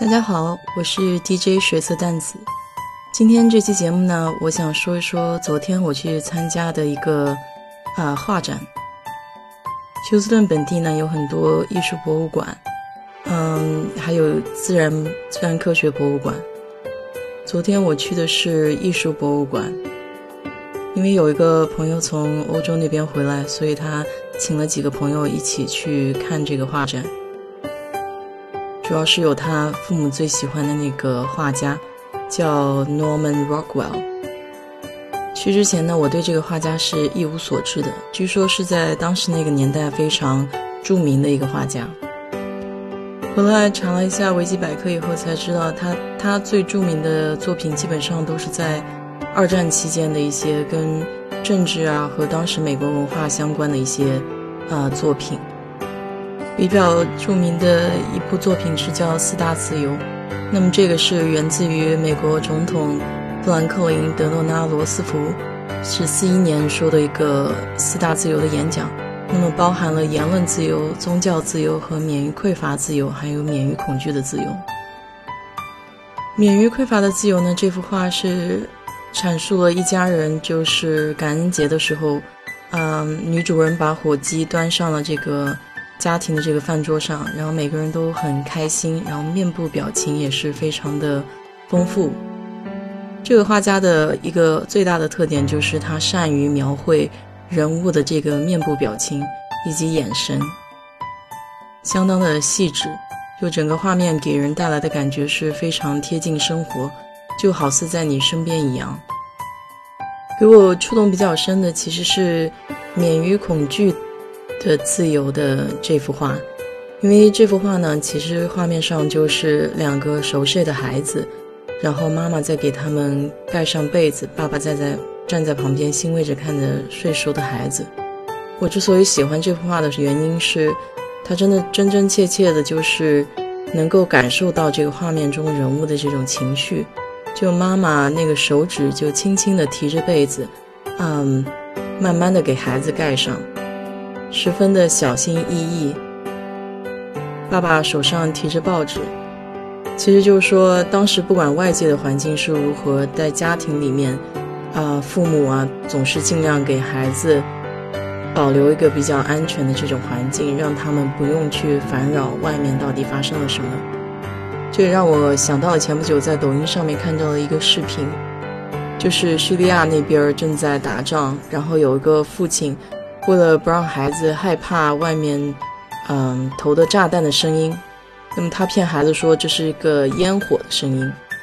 大家好，我是 DJ 血色淡子。今天这期节目呢，我想说一说昨天我去参加的一个啊画展。休斯顿本地呢有很多艺术博物馆，嗯，还有自然自然科学博物馆。昨天我去的是艺术博物馆，因为有一个朋友从欧洲那边回来，所以他请了几个朋友一起去看这个画展。主要是有他父母最喜欢的那个画家，叫 Norman Rockwell。去之前呢，我对这个画家是一无所知的，据说是在当时那个年代非常著名的一个画家。后来查了一下维基百科以后才知道，他他最著名的作品基本上都是在二战期间的一些跟政治啊和当时美国文化相关的一些啊作品。比较著名的一部作品是叫《四大自由》，那么这个是源自于美国总统富兰克林·德诺纳罗斯福是四一年说的一个四大自由的演讲，那么包含了言论自由、宗教自由和免于匮乏自由，还有免于恐惧的自由。免于匮乏的自由呢？这幅画是阐述了一家人就是感恩节的时候，嗯，女主人把火鸡端上了这个。家庭的这个饭桌上，然后每个人都很开心，然后面部表情也是非常的丰富。这个画家的一个最大的特点就是他善于描绘人物的这个面部表情以及眼神，相当的细致，就整个画面给人带来的感觉是非常贴近生活，就好似在你身边一样。给我触动比较深的其实是免于恐惧。的自由的这幅画，因为这幅画呢，其实画面上就是两个熟睡的孩子，然后妈妈在给他们盖上被子，爸爸在在站在旁边欣慰着看着睡熟的孩子。我之所以喜欢这幅画的原因是，它真的真真切切的，就是能够感受到这个画面中人物的这种情绪。就妈妈那个手指就轻轻地提着被子，嗯，慢慢的给孩子盖上。十分的小心翼翼。爸爸手上提着报纸，其实就是说，当时不管外界的环境是如何，在家庭里面，啊，父母啊，总是尽量给孩子保留一个比较安全的这种环境，让他们不用去烦扰外面到底发生了什么。这也让我想到了前不久在抖音上面看到的一个视频，就是叙利亚那边正在打仗，然后有一个父亲。为了不让孩子害怕外面，嗯，投的炸弹的声音，那么他骗孩子说这是一个烟火的声音，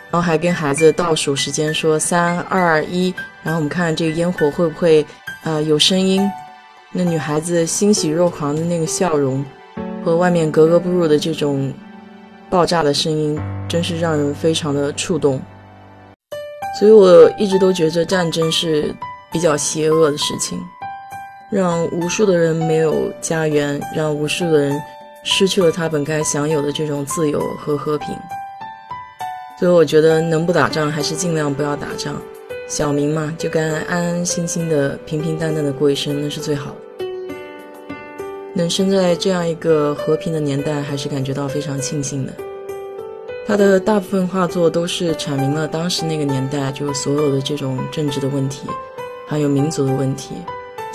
然后还跟孩子倒数时间说三二一，然后我们看看这个烟火会不会，呃，有声音。那女孩子欣喜若狂的那个笑容，和外面格格不入的这种爆炸的声音，真是让人非常的触动。所以我一直都觉得战争是比较邪恶的事情。让无数的人没有家园，让无数的人失去了他本该享有的这种自由和和平。所以我觉得能不打仗还是尽量不要打仗，小民嘛就该安安心心的、平平淡淡的过一生，那是最好。能生在这样一个和平的年代，还是感觉到非常庆幸的。他的大部分画作都是阐明了当时那个年代就是所有的这种政治的问题，还有民族的问题。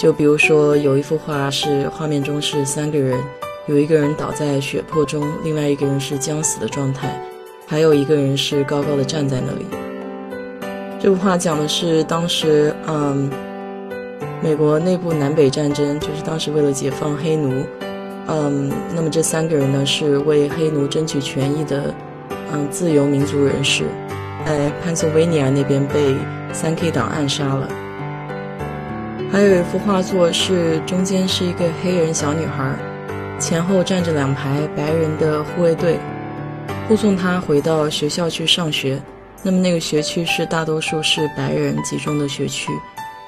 就比如说，有一幅画是画面中是三个人，有一个人倒在血泊中，另外一个人是将死的状态，还有一个人是高高的站在那里。这幅画讲的是当时，嗯，美国内部南北战争，就是当时为了解放黑奴，嗯，那么这三个人呢是为黑奴争取权益的，嗯，自由民族人士，在潘索维尼亚那边被三 K 党暗杀了。还有一幅画作是中间是一个黑人小女孩，前后站着两排白人的护卫队，护送她回到学校去上学。那么那个学区是大多数是白人集中的学区，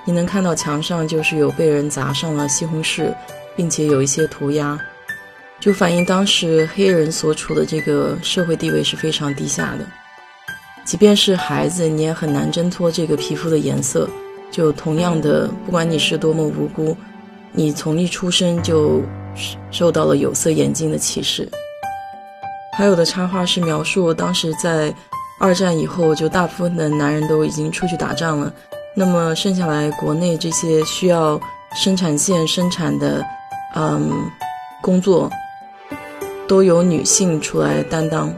你能看到墙上就是有被人砸上了西红柿，并且有一些涂鸦，就反映当时黑人所处的这个社会地位是非常低下的。即便是孩子，你也很难挣脱这个皮肤的颜色。就同样的，不管你是多么无辜，你从一出生就受到了有色眼镜的歧视。还有的插画是描述当时在二战以后，就大部分的男人都已经出去打仗了，那么剩下来国内这些需要生产线生产的，嗯，工作都由女性出来担当，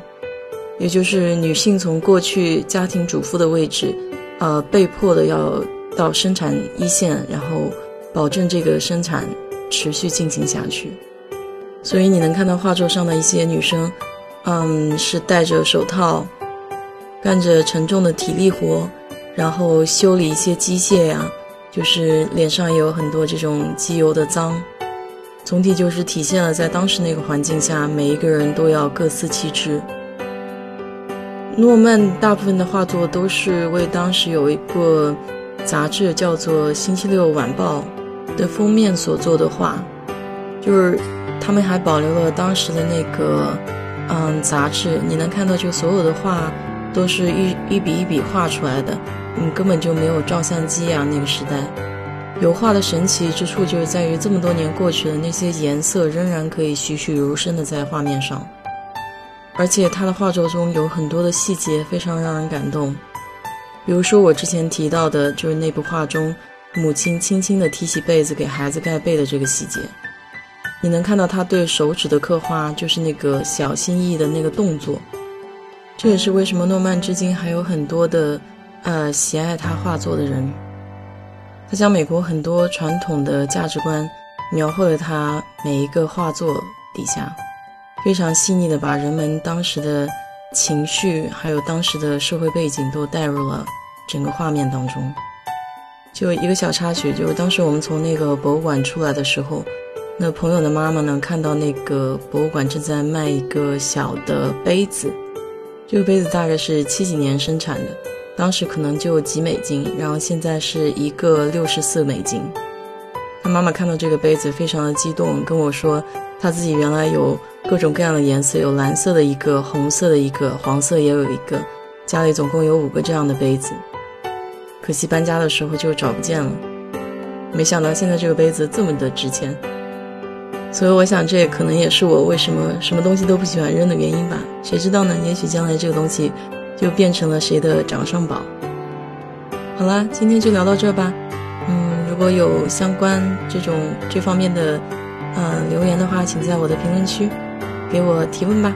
也就是女性从过去家庭主妇的位置，呃，被迫的要到生产一线，然后保证这个生产持续进行下去。所以你能看到画作上的一些女生。嗯，是戴着手套，干着沉重的体力活，然后修理一些机械呀，就是脸上也有很多这种机油的脏。总体就是体现了在当时那个环境下，每一个人都要各司其职。诺曼大部分的画作都是为当时有一个杂志叫做《星期六晚报》的封面所做的画，就是他们还保留了当时的那个。嗯，杂志你能看到，就所有的画都是一一笔一笔画出来的，嗯，根本就没有照相机啊。那个时代，油画的神奇之处就是在于这么多年过去了，那些颜色仍然可以栩栩如生的在画面上，而且他的画作中有很多的细节非常让人感动，比如说我之前提到的，就是那部画中母亲轻轻地提起被子给孩子盖被的这个细节。你能看到他对手指的刻画，就是那个小心翼翼的那个动作。这也是为什么诺曼至今还有很多的，呃，喜爱他画作的人。他将美国很多传统的价值观描绘了他每一个画作底下，非常细腻的把人们当时的情绪还有当时的社会背景都带入了整个画面当中。就一个小插曲，就是当时我们从那个博物馆出来的时候。那朋友的妈妈呢？看到那个博物馆正在卖一个小的杯子，这个杯子大概是七几年生产的，当时可能就几美金，然后现在是一个六十四美金。他妈妈看到这个杯子非常的激动，跟我说他自己原来有各种各样的颜色，有蓝色的一个，红色的一个，黄色也有一个，家里总共有五个这样的杯子，可惜搬家的时候就找不见了。没想到现在这个杯子这么的值钱。所以我想，这可能也是我为什么什么东西都不喜欢扔的原因吧。谁知道呢？也许将来这个东西就变成了谁的掌上宝。好啦，今天就聊到这吧。如果有相关这种这方面的嗯留言的话，请在我的评论区给我提问吧。